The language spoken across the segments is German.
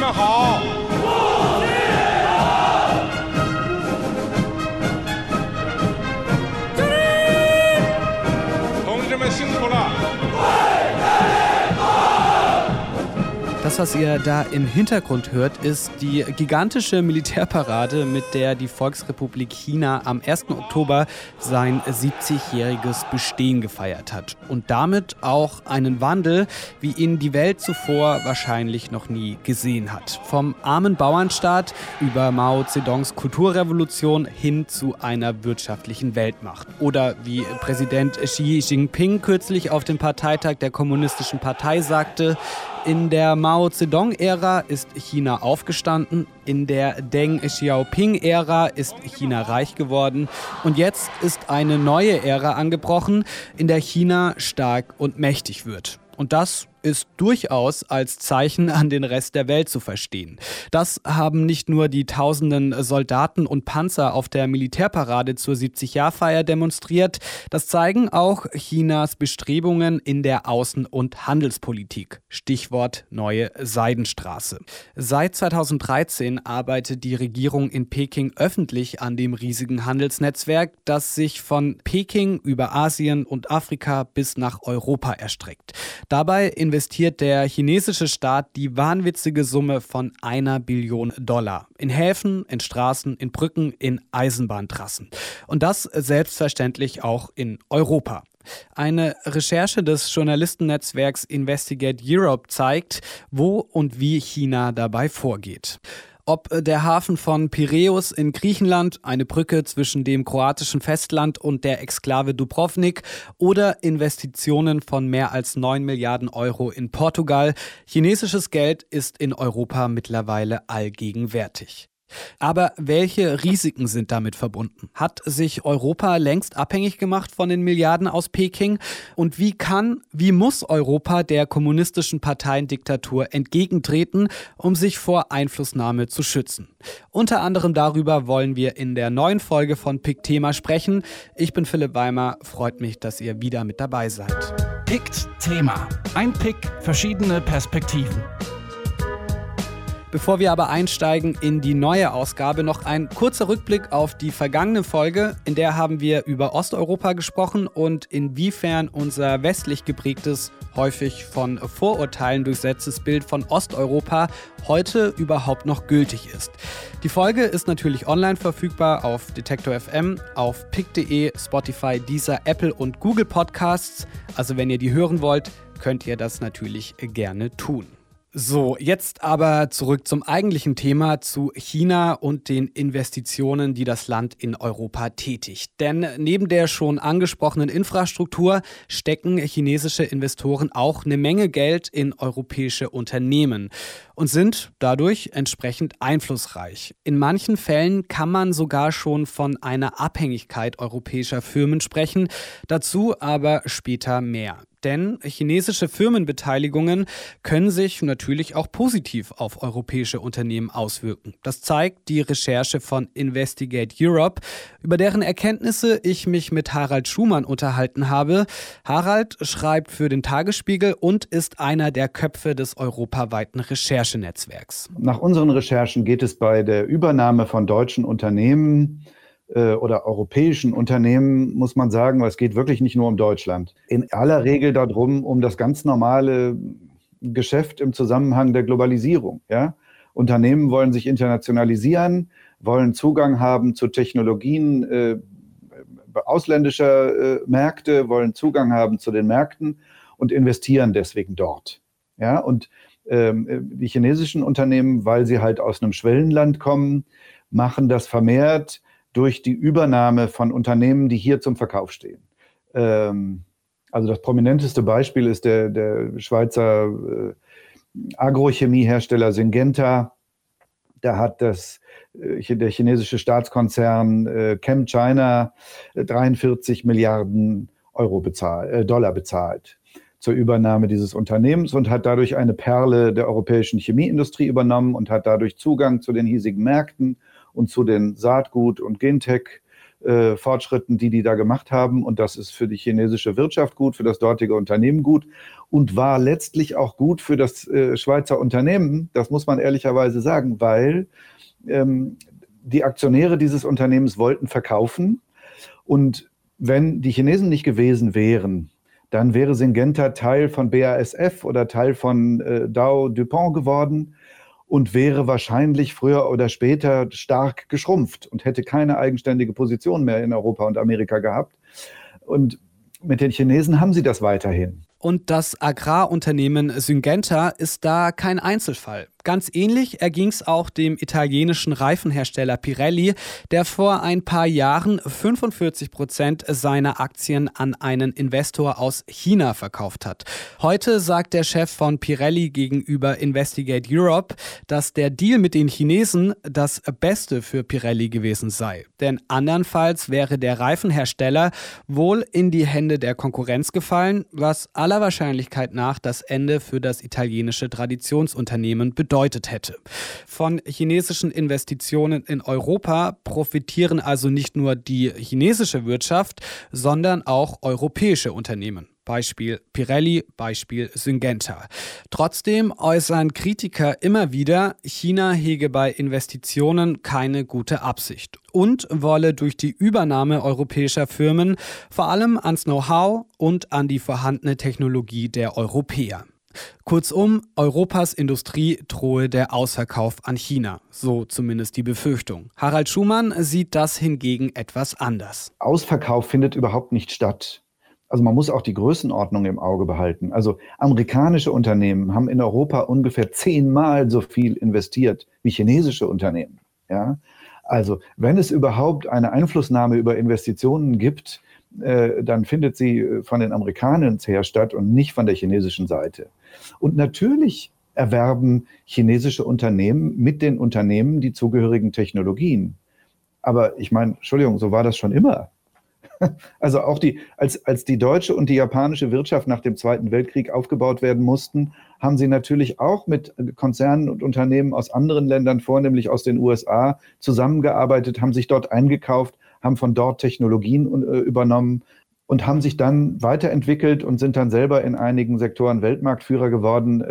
你们好！Was ihr da im Hintergrund hört, ist die gigantische Militärparade, mit der die Volksrepublik China am 1. Oktober sein 70-jähriges Bestehen gefeiert hat. Und damit auch einen Wandel, wie ihn die Welt zuvor wahrscheinlich noch nie gesehen hat. Vom armen Bauernstaat über Mao Zedongs Kulturrevolution hin zu einer wirtschaftlichen Weltmacht. Oder wie Präsident Xi Jinping kürzlich auf dem Parteitag der Kommunistischen Partei sagte, in der Mao Zedong-Ära ist China aufgestanden, in der Deng Xiaoping-Ära ist China reich geworden und jetzt ist eine neue Ära angebrochen, in der China stark und mächtig wird. Und das ist durchaus als Zeichen an den Rest der Welt zu verstehen. Das haben nicht nur die tausenden Soldaten und Panzer auf der Militärparade zur 70-Jahr-Feier demonstriert, das zeigen auch Chinas Bestrebungen in der Außen- und Handelspolitik. Stichwort neue Seidenstraße. Seit 2013 arbeitet die Regierung in Peking öffentlich an dem riesigen Handelsnetzwerk, das sich von Peking über Asien und Afrika bis nach Europa erstreckt. Dabei investiert der chinesische Staat die wahnwitzige Summe von einer Billion Dollar in Häfen, in Straßen, in Brücken, in Eisenbahntrassen. Und das selbstverständlich auch in Europa. Eine Recherche des Journalistennetzwerks Investigate Europe zeigt, wo und wie China dabei vorgeht ob der Hafen von Piräus in Griechenland, eine Brücke zwischen dem kroatischen Festland und der Exklave Dubrovnik oder Investitionen von mehr als 9 Milliarden Euro in Portugal. Chinesisches Geld ist in Europa mittlerweile allgegenwärtig. Aber welche Risiken sind damit verbunden? Hat sich Europa längst abhängig gemacht von den Milliarden aus Peking? Und wie kann, wie muss Europa der kommunistischen Parteiendiktatur entgegentreten, um sich vor Einflussnahme zu schützen? Unter anderem darüber wollen wir in der neuen Folge von Pick Thema sprechen. Ich bin Philipp Weimer, freut mich, dass ihr wieder mit dabei seid. Pickt Thema. Ein Pick, verschiedene Perspektiven. Bevor wir aber einsteigen in die neue Ausgabe, noch ein kurzer Rückblick auf die vergangene Folge. In der haben wir über Osteuropa gesprochen und inwiefern unser westlich geprägtes, häufig von Vorurteilen durchsetztes Bild von Osteuropa heute überhaupt noch gültig ist. Die Folge ist natürlich online verfügbar auf Detektor FM, auf pick.de, Spotify, Deezer, Apple und Google Podcasts. Also wenn ihr die hören wollt, könnt ihr das natürlich gerne tun. So, jetzt aber zurück zum eigentlichen Thema, zu China und den Investitionen, die das Land in Europa tätigt. Denn neben der schon angesprochenen Infrastruktur stecken chinesische Investoren auch eine Menge Geld in europäische Unternehmen und sind dadurch entsprechend einflussreich. In manchen Fällen kann man sogar schon von einer Abhängigkeit europäischer Firmen sprechen, dazu aber später mehr. Denn chinesische Firmenbeteiligungen können sich natürlich auch positiv auf europäische Unternehmen auswirken. Das zeigt die Recherche von Investigate Europe, über deren Erkenntnisse ich mich mit Harald Schumann unterhalten habe. Harald schreibt für den Tagesspiegel und ist einer der Köpfe des europaweiten Recherchenetzwerks. Nach unseren Recherchen geht es bei der Übernahme von deutschen Unternehmen oder europäischen Unternehmen, muss man sagen, es geht wirklich nicht nur um Deutschland. In aller Regel darum, um das ganz normale Geschäft im Zusammenhang der Globalisierung. Ja? Unternehmen wollen sich internationalisieren, wollen Zugang haben zu Technologien äh, ausländischer äh, Märkte, wollen Zugang haben zu den Märkten und investieren deswegen dort. Ja? Und ähm, die chinesischen Unternehmen, weil sie halt aus einem Schwellenland kommen, machen das vermehrt durch die Übernahme von Unternehmen, die hier zum Verkauf stehen. Ähm, also das prominenteste Beispiel ist der, der Schweizer äh, Agrochemiehersteller Syngenta. Da hat das, äh, der chinesische Staatskonzern äh, ChemChina 43 Milliarden Euro bezahlt, äh, Dollar bezahlt zur Übernahme dieses Unternehmens und hat dadurch eine Perle der europäischen Chemieindustrie übernommen und hat dadurch Zugang zu den hiesigen Märkten und zu den Saatgut- und Gentech- äh, Fortschritten, die die da gemacht haben. Und das ist für die chinesische Wirtschaft gut, für das dortige Unternehmen gut und war letztlich auch gut für das äh, Schweizer Unternehmen. Das muss man ehrlicherweise sagen, weil ähm, die Aktionäre dieses Unternehmens wollten verkaufen. Und wenn die Chinesen nicht gewesen wären, dann wäre Syngenta Teil von BASF oder Teil von äh, Dow DuPont geworden und wäre wahrscheinlich früher oder später stark geschrumpft und hätte keine eigenständige Position mehr in Europa und Amerika gehabt. Und mit den Chinesen haben sie das weiterhin. Und das Agrarunternehmen Syngenta ist da kein Einzelfall. Ganz ähnlich erging es auch dem italienischen Reifenhersteller Pirelli, der vor ein paar Jahren 45 Prozent seiner Aktien an einen Investor aus China verkauft hat. Heute sagt der Chef von Pirelli gegenüber Investigate Europe, dass der Deal mit den Chinesen das Beste für Pirelli gewesen sei. Denn andernfalls wäre der Reifenhersteller wohl in die Hände der Konkurrenz gefallen, was aller Wahrscheinlichkeit nach das Ende für das italienische Traditionsunternehmen bedeutet bedeutet hätte. Von chinesischen Investitionen in Europa profitieren also nicht nur die chinesische Wirtschaft, sondern auch europäische Unternehmen. Beispiel Pirelli, Beispiel Syngenta. Trotzdem äußern Kritiker immer wieder, China hege bei Investitionen keine gute Absicht und wolle durch die Übernahme europäischer Firmen vor allem ans Know-how und an die vorhandene Technologie der Europäer. Kurzum, Europas Industrie drohe der Ausverkauf an China, so zumindest die Befürchtung. Harald Schumann sieht das hingegen etwas anders. Ausverkauf findet überhaupt nicht statt. Also man muss auch die Größenordnung im Auge behalten. Also amerikanische Unternehmen haben in Europa ungefähr zehnmal so viel investiert wie chinesische Unternehmen. Ja? Also wenn es überhaupt eine Einflussnahme über Investitionen gibt, äh, dann findet sie äh, von den Amerikanern her statt und nicht von der chinesischen Seite. Und natürlich erwerben chinesische Unternehmen mit den Unternehmen die zugehörigen Technologien. Aber ich meine, Entschuldigung, so war das schon immer. Also auch die, als, als die deutsche und die japanische Wirtschaft nach dem Zweiten Weltkrieg aufgebaut werden mussten, haben sie natürlich auch mit Konzernen und Unternehmen aus anderen Ländern, vornehmlich aus den USA, zusammengearbeitet, haben sich dort eingekauft, haben von dort Technologien äh, übernommen und haben sich dann weiterentwickelt und sind dann selber in einigen Sektoren Weltmarktführer geworden.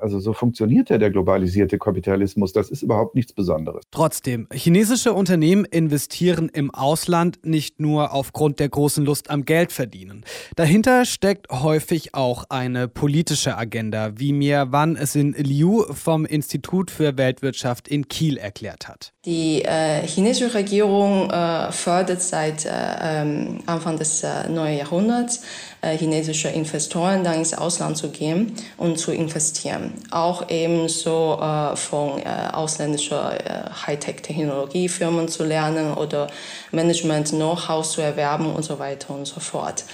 Also so funktioniert ja der globalisierte Kapitalismus. Das ist überhaupt nichts Besonderes. Trotzdem, chinesische Unternehmen investieren im Ausland nicht nur aufgrund der großen Lust am Geld verdienen. Dahinter steckt häufig auch eine politische Agenda, wie mir Wan Xin Liu vom Institut für Weltwirtschaft in Kiel erklärt hat. Die äh, chinesische Regierung äh, fördert seit äh, ähm, Anfang des äh, neuen Jahrhunderts chinesische Investoren dann ins Ausland zu gehen und zu investieren. Auch ebenso äh, von äh, ausländischen äh, Hightech-Technologiefirmen zu lernen oder Management-Know-how zu erwerben und so weiter und so fort.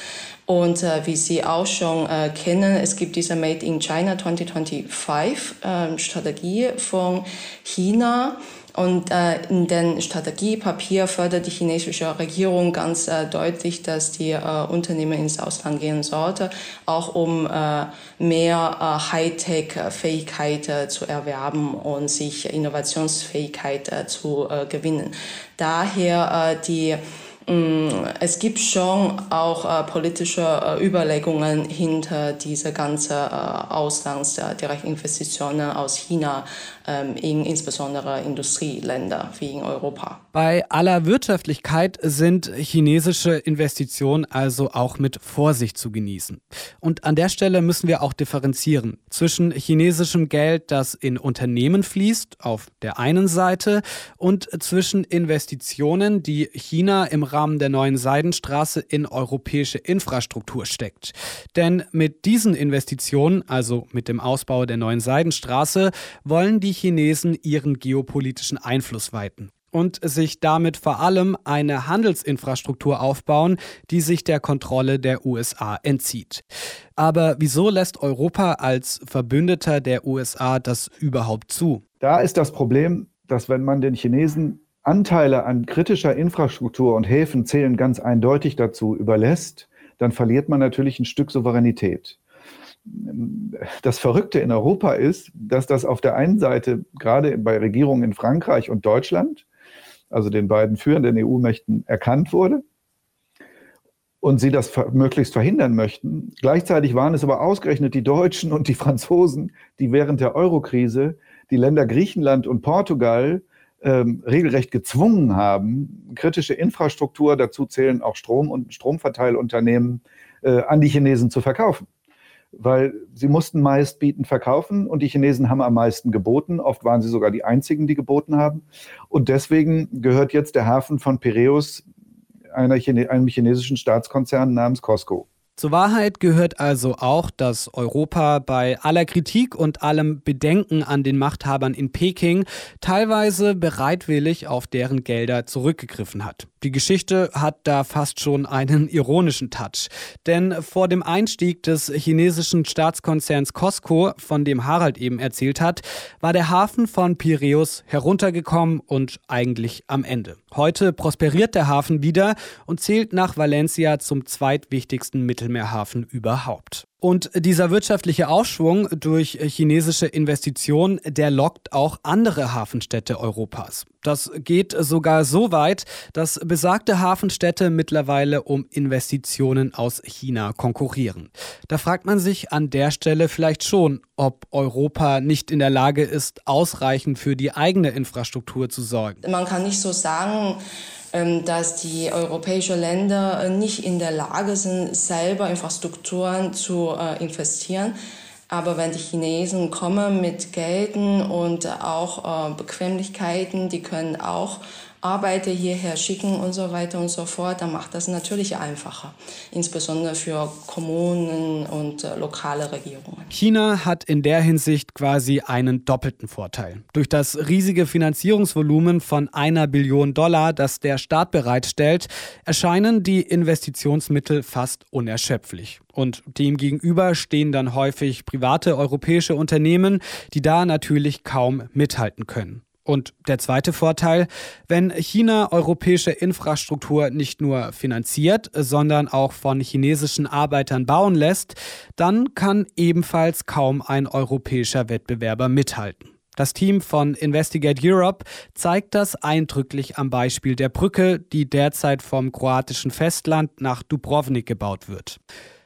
Und äh, wie Sie auch schon äh, kennen, es gibt diese Made in China 2025 äh, Strategie von China. Und äh, in dem Strategiepapier fördert die chinesische Regierung ganz äh, deutlich, dass die äh, Unternehmen ins Ausland gehen sollten, auch um äh, mehr äh, Hightech-Fähigkeit äh, zu erwerben und sich Innovationsfähigkeit äh, zu äh, gewinnen. Daher äh, die es gibt schon auch äh, politische äh, Überlegungen hinter diese ganzen äh, Auslandsdirektinvestitionen aus China ähm, in insbesondere Industrieländer wie in Europa. Bei aller Wirtschaftlichkeit sind chinesische Investitionen also auch mit Vorsicht zu genießen. Und an der Stelle müssen wir auch differenzieren zwischen chinesischem Geld, das in Unternehmen fließt, auf der einen Seite, und zwischen Investitionen, die China im Rahmen der neuen Seidenstraße in europäische Infrastruktur steckt. Denn mit diesen Investitionen, also mit dem Ausbau der neuen Seidenstraße, wollen die Chinesen ihren geopolitischen Einfluss weiten und sich damit vor allem eine Handelsinfrastruktur aufbauen, die sich der Kontrolle der USA entzieht. Aber wieso lässt Europa als Verbündeter der USA das überhaupt zu? Da ist das Problem, dass wenn man den Chinesen Anteile an kritischer Infrastruktur und Häfen zählen ganz eindeutig dazu überlässt, dann verliert man natürlich ein Stück Souveränität. Das Verrückte in Europa ist, dass das auf der einen Seite gerade bei Regierungen in Frankreich und Deutschland also den beiden führenden EU-Mächten, erkannt wurde und sie das möglichst verhindern möchten. Gleichzeitig waren es aber ausgerechnet die Deutschen und die Franzosen, die während der Eurokrise die Länder Griechenland und Portugal ähm, regelrecht gezwungen haben, kritische Infrastruktur, dazu zählen auch Strom- und Stromverteilunternehmen, äh, an die Chinesen zu verkaufen. Weil sie mussten meist bieten, verkaufen und die Chinesen haben am meisten geboten. Oft waren sie sogar die einzigen, die geboten haben. Und deswegen gehört jetzt der Hafen von Piräus Chine einem chinesischen Staatskonzern namens Costco. Zur Wahrheit gehört also auch, dass Europa bei aller Kritik und allem Bedenken an den Machthabern in Peking teilweise bereitwillig auf deren Gelder zurückgegriffen hat. Die Geschichte hat da fast schon einen ironischen Touch. Denn vor dem Einstieg des chinesischen Staatskonzerns Costco, von dem Harald eben erzählt hat, war der Hafen von Piräus heruntergekommen und eigentlich am Ende. Heute prosperiert der Hafen wieder und zählt nach Valencia zum zweitwichtigsten Mittelmeerhafen überhaupt. Und dieser wirtschaftliche Aufschwung durch chinesische Investitionen, der lockt auch andere Hafenstädte Europas. Das geht sogar so weit, dass besagte Hafenstädte mittlerweile um Investitionen aus China konkurrieren. Da fragt man sich an der Stelle vielleicht schon, ob Europa nicht in der Lage ist, ausreichend für die eigene Infrastruktur zu sorgen. Man kann nicht so sagen, ähm, dass die europäischen Länder äh, nicht in der Lage sind, selber Infrastrukturen zu äh, investieren. Aber wenn die Chinesen kommen mit Gelden und auch äh, Bequemlichkeiten, die können auch Arbeiter hierher schicken und so weiter und so fort, dann macht das natürlich einfacher, insbesondere für Kommunen und äh, lokale Regierungen. China hat in der Hinsicht quasi einen doppelten Vorteil. Durch das riesige Finanzierungsvolumen von einer Billion Dollar, das der Staat bereitstellt, erscheinen die Investitionsmittel fast unerschöpflich. Und demgegenüber stehen dann häufig private europäische Unternehmen, die da natürlich kaum mithalten können. Und der zweite Vorteil, wenn China europäische Infrastruktur nicht nur finanziert, sondern auch von chinesischen Arbeitern bauen lässt, dann kann ebenfalls kaum ein europäischer Wettbewerber mithalten. Das Team von Investigate Europe zeigt das eindrücklich am Beispiel der Brücke, die derzeit vom kroatischen Festland nach Dubrovnik gebaut wird.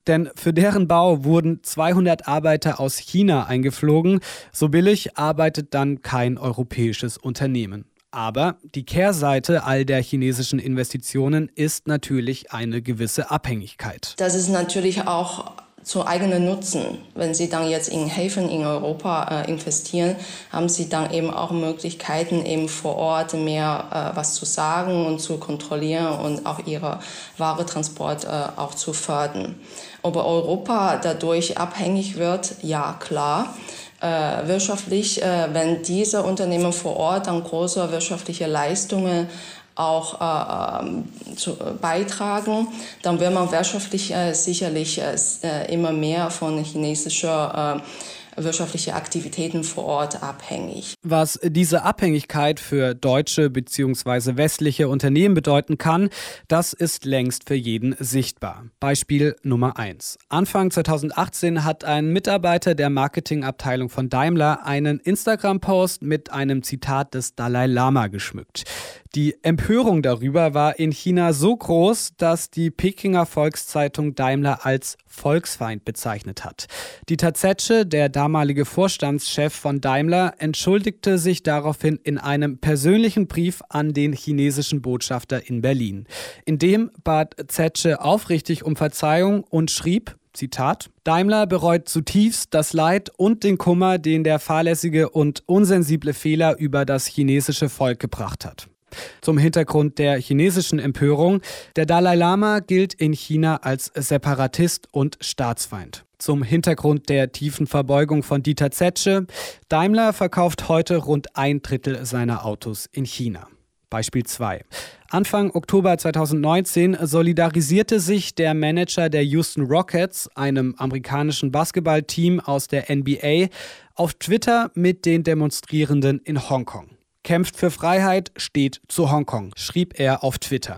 Denn für deren Bau wurden 200 Arbeiter aus China eingeflogen. So billig arbeitet dann kein europäisches Unternehmen. Aber die Kehrseite all der chinesischen Investitionen ist natürlich eine gewisse Abhängigkeit. Das ist natürlich auch zu eigenen Nutzen. Wenn Sie dann jetzt in Häfen in Europa äh, investieren, haben Sie dann eben auch Möglichkeiten, eben vor Ort mehr äh, was zu sagen und zu kontrollieren und auch Ihre Waretransport äh, auch zu fördern. Ob Europa dadurch abhängig wird, ja klar. Äh, wirtschaftlich, äh, wenn diese Unternehmen vor Ort dann große wirtschaftliche Leistungen auch äh, ähm, zu, äh, beitragen, dann wird man wirtschaftlich äh, sicherlich äh, äh immer mehr von chinesischer äh, wirtschaftliche Aktivitäten vor Ort abhängig. Was diese Abhängigkeit für deutsche bzw. westliche Unternehmen bedeuten kann, das ist längst für jeden sichtbar. Beispiel Nummer 1. Anfang 2018 hat ein Mitarbeiter der Marketingabteilung von Daimler einen Instagram-Post mit einem Zitat des Dalai Lama geschmückt. Die Empörung darüber war in China so groß, dass die Pekinger Volkszeitung Daimler als Volksfeind bezeichnet hat. Dieter Zetsche, der damalige Vorstandschef von Daimler, entschuldigte sich daraufhin in einem persönlichen Brief an den chinesischen Botschafter in Berlin. In dem bat Zetsche aufrichtig um Verzeihung und schrieb, Zitat, Daimler bereut zutiefst das Leid und den Kummer, den der fahrlässige und unsensible Fehler über das chinesische Volk gebracht hat. Zum Hintergrund der chinesischen Empörung. Der Dalai Lama gilt in China als Separatist und Staatsfeind. Zum Hintergrund der tiefen Verbeugung von Dieter Zetsche. Daimler verkauft heute rund ein Drittel seiner Autos in China. Beispiel 2. Anfang Oktober 2019 solidarisierte sich der Manager der Houston Rockets, einem amerikanischen Basketballteam aus der NBA, auf Twitter mit den Demonstrierenden in Hongkong kämpft für Freiheit, steht zu Hongkong, schrieb er auf Twitter.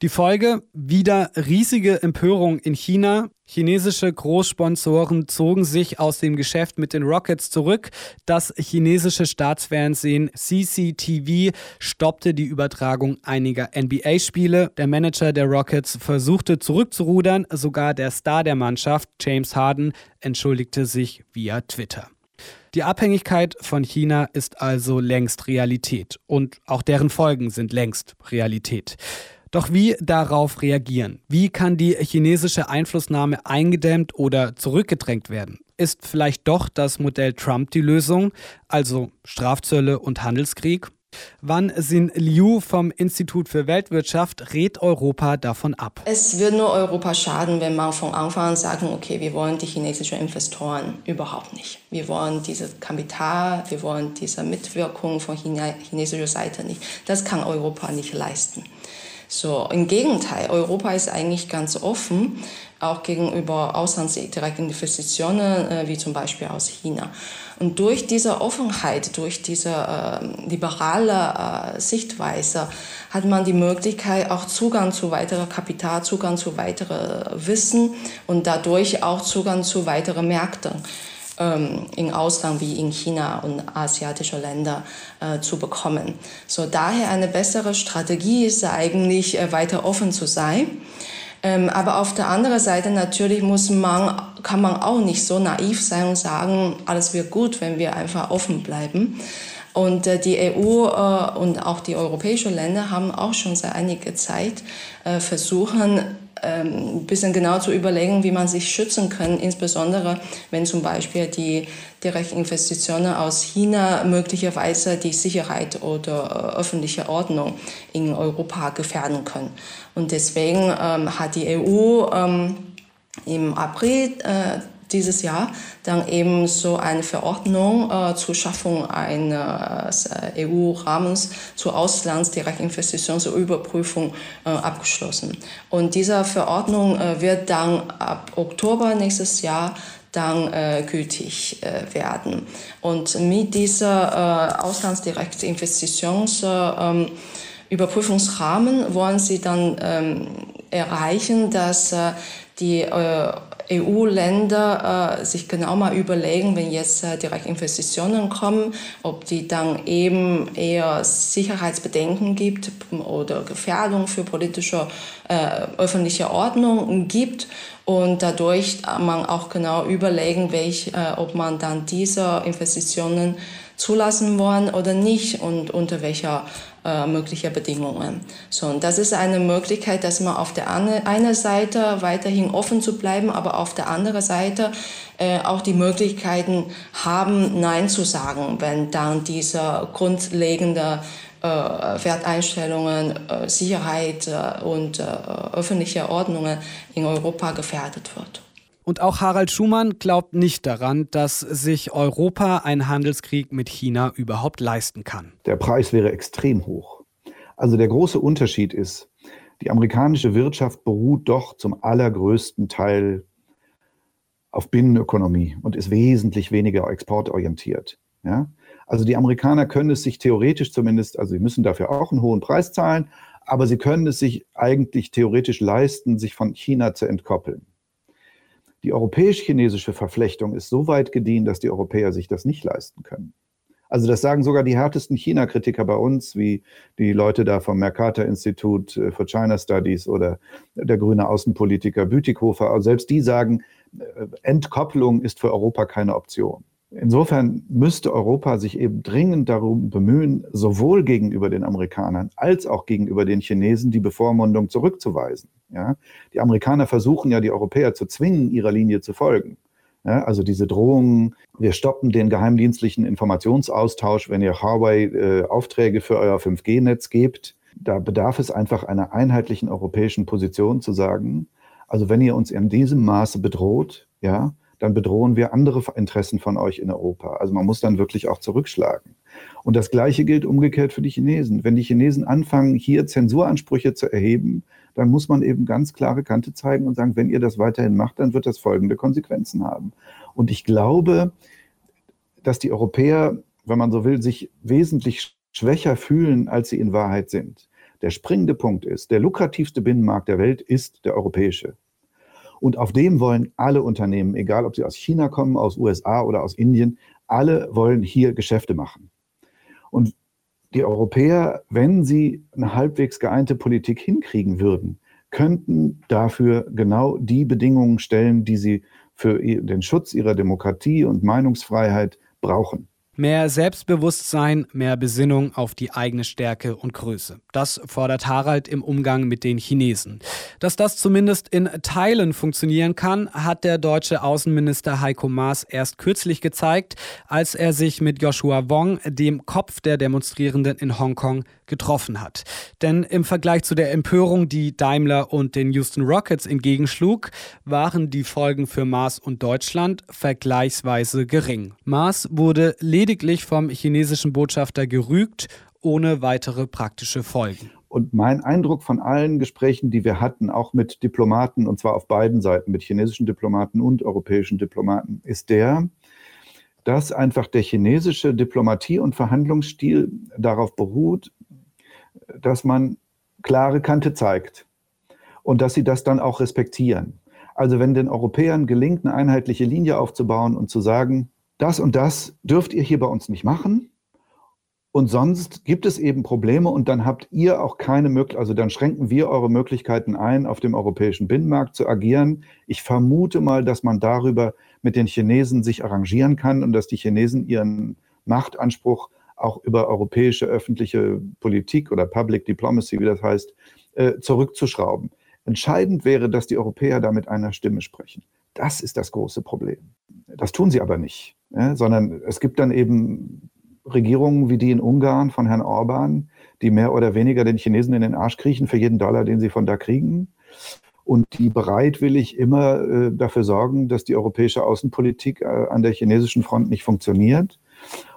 Die Folge? Wieder riesige Empörung in China. Chinesische Großsponsoren zogen sich aus dem Geschäft mit den Rockets zurück. Das chinesische Staatsfernsehen CCTV stoppte die Übertragung einiger NBA-Spiele. Der Manager der Rockets versuchte zurückzurudern. Sogar der Star der Mannschaft, James Harden, entschuldigte sich via Twitter. Die Abhängigkeit von China ist also längst Realität und auch deren Folgen sind längst Realität. Doch wie darauf reagieren? Wie kann die chinesische Einflussnahme eingedämmt oder zurückgedrängt werden? Ist vielleicht doch das Modell Trump die Lösung, also Strafzölle und Handelskrieg? Wann Sin Liu vom Institut für Weltwirtschaft rät Europa davon ab? Es wird nur Europa schaden, wenn man von Anfang an sagt, okay, wir wollen die chinesischen Investoren überhaupt nicht. Wir wollen dieses Kapital, wir wollen diese Mitwirkung von chinesischer Seite nicht. Das kann Europa nicht leisten. So, im Gegenteil, Europa ist eigentlich ganz offen, auch gegenüber auslandsdirekten Investitionen, äh, wie zum Beispiel aus China. Und durch diese Offenheit, durch diese äh, liberale äh, Sichtweise hat man die Möglichkeit, auch Zugang zu weiterer Kapital, Zugang zu weiterem Wissen und dadurch auch Zugang zu weiteren Märkten ähm, im Ausland wie in China und asiatische Länder äh, zu bekommen. So daher eine bessere Strategie ist eigentlich äh, weiter offen zu sein. Ähm, aber auf der anderen Seite natürlich muss man, kann man auch nicht so naiv sein und sagen, alles wird gut, wenn wir einfach offen bleiben. Und äh, die EU äh, und auch die europäischen Länder haben auch schon seit einiger Zeit äh, versuchen, ein bisschen genau zu überlegen, wie man sich schützen kann, insbesondere wenn zum Beispiel die Direktinvestitionen aus China möglicherweise die Sicherheit oder äh, öffentliche Ordnung in Europa gefährden können. Und deswegen ähm, hat die EU ähm, im April äh, dieses Jahr dann eben so eine Verordnung äh, zur Schaffung eines äh, EU-Rahmens zur Auslandsdirektinvestition zur Überprüfung äh, abgeschlossen. Und diese Verordnung äh, wird dann ab Oktober nächstes Jahr dann äh, gültig äh, werden. Und mit dieser äh, Auslandsdirektinvestitions ähm, Überprüfungsrahmen wollen sie dann ähm, erreichen, dass äh, die äh, EU-Länder äh, sich genau mal überlegen, wenn jetzt äh, Direktinvestitionen kommen, ob die dann eben eher Sicherheitsbedenken gibt oder Gefährdung für politische äh, öffentliche Ordnung gibt und dadurch man auch genau überlegen, welch, äh, ob man dann diese Investitionen zulassen wollen oder nicht und unter welcher äh, möglicher Bedingungen. So, und das ist eine Möglichkeit, dass man auf der einen Seite weiterhin offen zu bleiben, aber auf der anderen Seite äh, auch die Möglichkeiten haben, Nein zu sagen, wenn dann diese grundlegende äh, Werteinstellungen, äh, Sicherheit und öffentliche Ordnungen in Europa gefährdet wird. Und auch Harald Schumann glaubt nicht daran, dass sich Europa einen Handelskrieg mit China überhaupt leisten kann. Der Preis wäre extrem hoch. Also der große Unterschied ist, die amerikanische Wirtschaft beruht doch zum allergrößten Teil auf Binnenökonomie und ist wesentlich weniger exportorientiert. Ja? Also die Amerikaner können es sich theoretisch zumindest, also sie müssen dafür auch einen hohen Preis zahlen, aber sie können es sich eigentlich theoretisch leisten, sich von China zu entkoppeln. Die europäisch-chinesische Verflechtung ist so weit gediehen, dass die Europäer sich das nicht leisten können. Also das sagen sogar die härtesten China-Kritiker bei uns, wie die Leute da vom Mercator-Institut for China Studies oder der grüne Außenpolitiker Bütikofer. Also selbst die sagen, äh, Entkopplung ist für Europa keine Option. Insofern müsste Europa sich eben dringend darum bemühen, sowohl gegenüber den Amerikanern als auch gegenüber den Chinesen die Bevormundung zurückzuweisen. Ja? Die Amerikaner versuchen ja, die Europäer zu zwingen, ihrer Linie zu folgen. Ja, also diese Drohungen, wir stoppen den geheimdienstlichen Informationsaustausch, wenn ihr Huawei äh, Aufträge für euer 5G-Netz gebt. Da bedarf es einfach einer einheitlichen europäischen Position zu sagen, also wenn ihr uns in diesem Maße bedroht, ja, dann bedrohen wir andere Interessen von euch in Europa. Also man muss dann wirklich auch zurückschlagen. Und das Gleiche gilt umgekehrt für die Chinesen. Wenn die Chinesen anfangen, hier Zensuransprüche zu erheben, dann muss man eben ganz klare Kante zeigen und sagen, wenn ihr das weiterhin macht, dann wird das folgende Konsequenzen haben. Und ich glaube, dass die Europäer, wenn man so will, sich wesentlich schwächer fühlen, als sie in Wahrheit sind. Der springende Punkt ist, der lukrativste Binnenmarkt der Welt ist der europäische. Und auf dem wollen alle Unternehmen, egal ob sie aus China kommen, aus USA oder aus Indien, alle wollen hier Geschäfte machen. Und die Europäer, wenn sie eine halbwegs geeinte Politik hinkriegen würden, könnten dafür genau die Bedingungen stellen, die sie für den Schutz ihrer Demokratie und Meinungsfreiheit brauchen. Mehr Selbstbewusstsein, mehr Besinnung auf die eigene Stärke und Größe. Das fordert Harald im Umgang mit den Chinesen. Dass das zumindest in Teilen funktionieren kann, hat der deutsche Außenminister Heiko Maas erst kürzlich gezeigt, als er sich mit Joshua Wong, dem Kopf der Demonstrierenden in Hongkong, getroffen hat. Denn im Vergleich zu der Empörung, die Daimler und den Houston Rockets entgegenschlug, waren die Folgen für Maas und Deutschland vergleichsweise gering. Maas wurde lediglich vom chinesischen Botschafter gerügt, ohne weitere praktische Folgen. Und mein Eindruck von allen Gesprächen, die wir hatten, auch mit Diplomaten, und zwar auf beiden Seiten, mit chinesischen Diplomaten und europäischen Diplomaten, ist der, dass einfach der chinesische Diplomatie- und Verhandlungsstil darauf beruht, dass man klare Kante zeigt und dass sie das dann auch respektieren. Also wenn den Europäern gelingt, eine einheitliche Linie aufzubauen und zu sagen, das und das dürft ihr hier bei uns nicht machen und sonst gibt es eben Probleme und dann habt ihr auch keine Möglichkeit, also dann schränken wir eure Möglichkeiten ein, auf dem europäischen Binnenmarkt zu agieren. Ich vermute mal, dass man darüber mit den Chinesen sich arrangieren kann und dass die Chinesen ihren Machtanspruch auch über europäische öffentliche Politik oder Public Diplomacy, wie das heißt, äh, zurückzuschrauben. Entscheidend wäre, dass die Europäer da mit einer Stimme sprechen. Das ist das große Problem. Das tun sie aber nicht, sondern es gibt dann eben Regierungen wie die in Ungarn von Herrn Orban, die mehr oder weniger den Chinesen in den Arsch kriechen für jeden Dollar, den sie von da kriegen und die bereitwillig immer äh, dafür sorgen, dass die europäische Außenpolitik äh, an der chinesischen Front nicht funktioniert.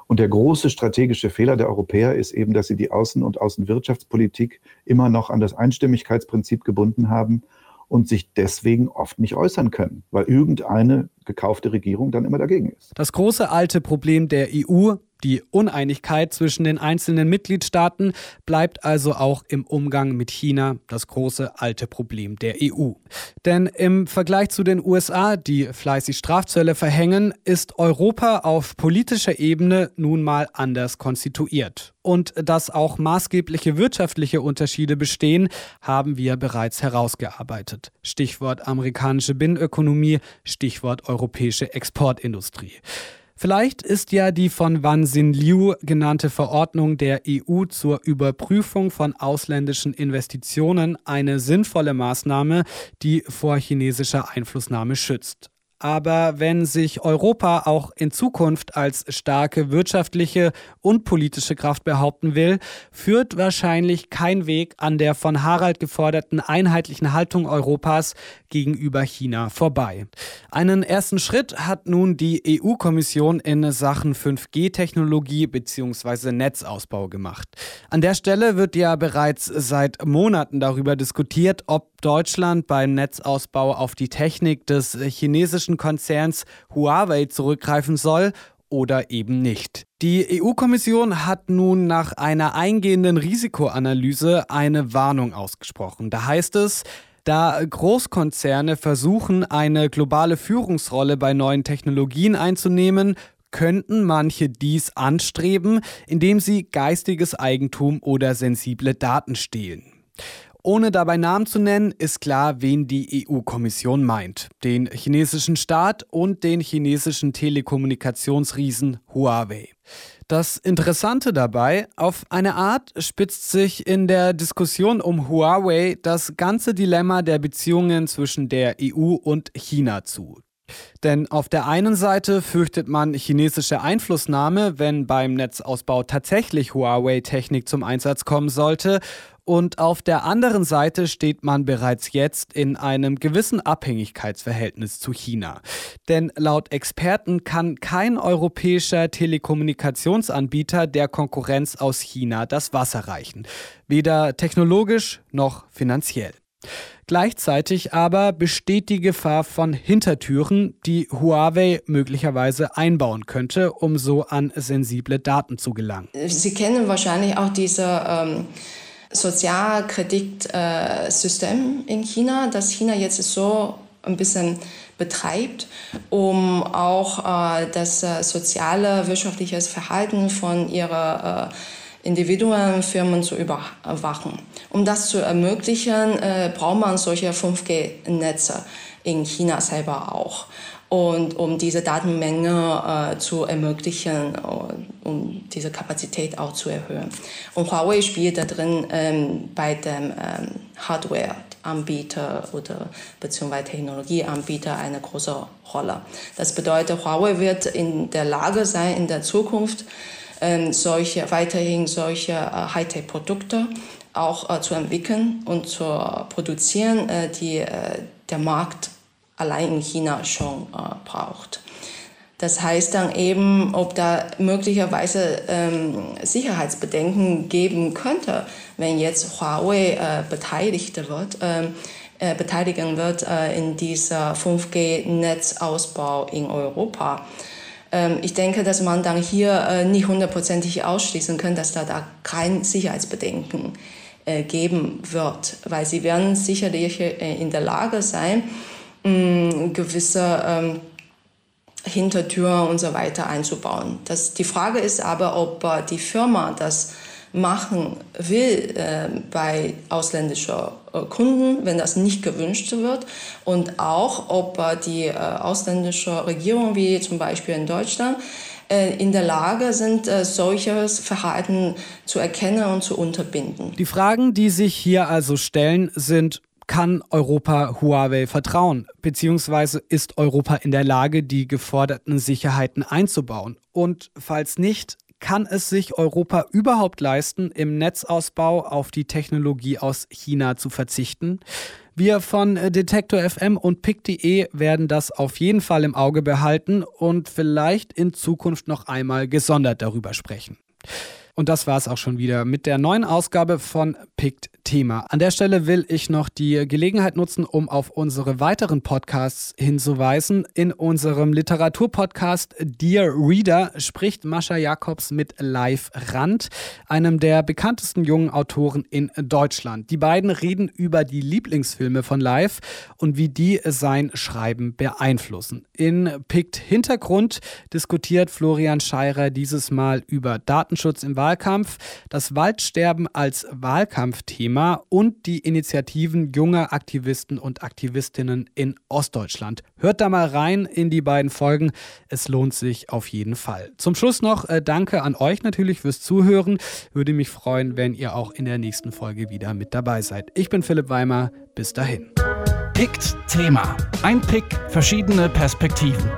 Und der große strategische Fehler der Europäer ist eben, dass sie die Außen- und Außenwirtschaftspolitik immer noch an das Einstimmigkeitsprinzip gebunden haben und sich deswegen oft nicht äußern können, weil irgendeine gekaufte Regierung dann immer dagegen ist. Das große alte Problem der EU, die Uneinigkeit zwischen den einzelnen Mitgliedstaaten bleibt also auch im Umgang mit China das große alte Problem der EU. Denn im Vergleich zu den USA, die fleißig Strafzölle verhängen, ist Europa auf politischer Ebene nun mal anders konstituiert. Und dass auch maßgebliche wirtschaftliche Unterschiede bestehen, haben wir bereits herausgearbeitet. Stichwort amerikanische Binnenökonomie, Stichwort europäische Exportindustrie. Vielleicht ist ja die von Wan Xin Liu genannte Verordnung der EU zur Überprüfung von ausländischen Investitionen eine sinnvolle Maßnahme, die vor chinesischer Einflussnahme schützt. Aber wenn sich Europa auch in Zukunft als starke wirtschaftliche und politische Kraft behaupten will, führt wahrscheinlich kein Weg an der von Harald geforderten einheitlichen Haltung Europas gegenüber China vorbei. Einen ersten Schritt hat nun die EU-Kommission in Sachen 5G-Technologie bzw. Netzausbau gemacht. An der Stelle wird ja bereits seit Monaten darüber diskutiert, ob Deutschland beim Netzausbau auf die Technik des chinesischen Konzerns Huawei zurückgreifen soll oder eben nicht. Die EU-Kommission hat nun nach einer eingehenden Risikoanalyse eine Warnung ausgesprochen. Da heißt es, da Großkonzerne versuchen, eine globale Führungsrolle bei neuen Technologien einzunehmen, könnten manche dies anstreben, indem sie geistiges Eigentum oder sensible Daten stehlen. Ohne dabei Namen zu nennen, ist klar, wen die EU-Kommission meint. Den chinesischen Staat und den chinesischen Telekommunikationsriesen Huawei. Das Interessante dabei, auf eine Art spitzt sich in der Diskussion um Huawei das ganze Dilemma der Beziehungen zwischen der EU und China zu. Denn auf der einen Seite fürchtet man chinesische Einflussnahme, wenn beim Netzausbau tatsächlich Huawei-Technik zum Einsatz kommen sollte. Und auf der anderen Seite steht man bereits jetzt in einem gewissen Abhängigkeitsverhältnis zu China. Denn laut Experten kann kein europäischer Telekommunikationsanbieter der Konkurrenz aus China das Wasser reichen. Weder technologisch noch finanziell. Gleichzeitig aber besteht die Gefahr von Hintertüren, die Huawei möglicherweise einbauen könnte, um so an sensible Daten zu gelangen. Sie kennen wahrscheinlich auch diese ähm Sozialkreditsystem in China, das China jetzt so ein bisschen betreibt, um auch äh, das äh, soziale, wirtschaftliche Verhalten von ihren äh, Individuen, Firmen zu überwachen. Um das zu ermöglichen, äh, braucht man solche 5G-Netze in China selber auch. Und um diese Datenmenge äh, zu ermöglichen, uh, um diese Kapazität auch zu erhöhen. Und Huawei spielt da drin ähm, bei dem ähm, Hardware-Anbieter oder beziehungsweise Technologieanbieter eine große Rolle. Das bedeutet, Huawei wird in der Lage sein, in der Zukunft ähm, solche, weiterhin solche äh, Hightech-Produkte auch äh, zu entwickeln und zu produzieren, äh, die äh, der Markt allein in China schon äh, braucht. Das heißt dann eben, ob da möglicherweise ähm, Sicherheitsbedenken geben könnte, wenn jetzt Huawei äh, beteiligt wird, ähm, äh, beteiligen wird äh, in dieser 5G-Netzausbau in Europa. Ähm, ich denke, dass man dann hier äh, nicht hundertprozentig ausschließen kann, dass da, da kein Sicherheitsbedenken äh, geben wird, weil sie werden sicherlich äh, in der Lage sein, gewisse ähm, Hintertür und so weiter einzubauen. Das, die Frage ist aber, ob äh, die Firma das machen will äh, bei ausländischen äh, Kunden, wenn das nicht gewünscht wird und auch, ob äh, die äh, ausländische Regierung, wie zum Beispiel in Deutschland, äh, in der Lage sind, solches Verhalten zu erkennen und zu unterbinden. Die Fragen, die sich hier also stellen, sind kann Europa Huawei vertrauen? Beziehungsweise ist Europa in der Lage, die geforderten Sicherheiten einzubauen? Und falls nicht, kann es sich Europa überhaupt leisten, im Netzausbau auf die Technologie aus China zu verzichten? Wir von Detektor FM und pick.de werden das auf jeden Fall im Auge behalten und vielleicht in Zukunft noch einmal gesondert darüber sprechen. Und das war es auch schon wieder mit der neuen Ausgabe von Picked Thema. An der Stelle will ich noch die Gelegenheit nutzen, um auf unsere weiteren Podcasts hinzuweisen. In unserem Literaturpodcast Dear Reader spricht Mascha Jakobs mit Live Rand, einem der bekanntesten jungen Autoren in Deutschland. Die beiden reden über die Lieblingsfilme von Live und wie die sein Schreiben beeinflussen. In Picked Hintergrund diskutiert Florian Scheirer dieses Mal über Datenschutz im Wahlkampf, das Waldsterben als Wahlkampfthema Thema und die Initiativen junger Aktivisten und Aktivistinnen in Ostdeutschland. Hört da mal rein in die beiden Folgen. Es lohnt sich auf jeden Fall. Zum Schluss noch äh, danke an euch natürlich fürs Zuhören. Würde mich freuen, wenn ihr auch in der nächsten Folge wieder mit dabei seid. Ich bin Philipp Weimer. Bis dahin. Pickt Thema. Ein Pick, verschiedene Perspektiven.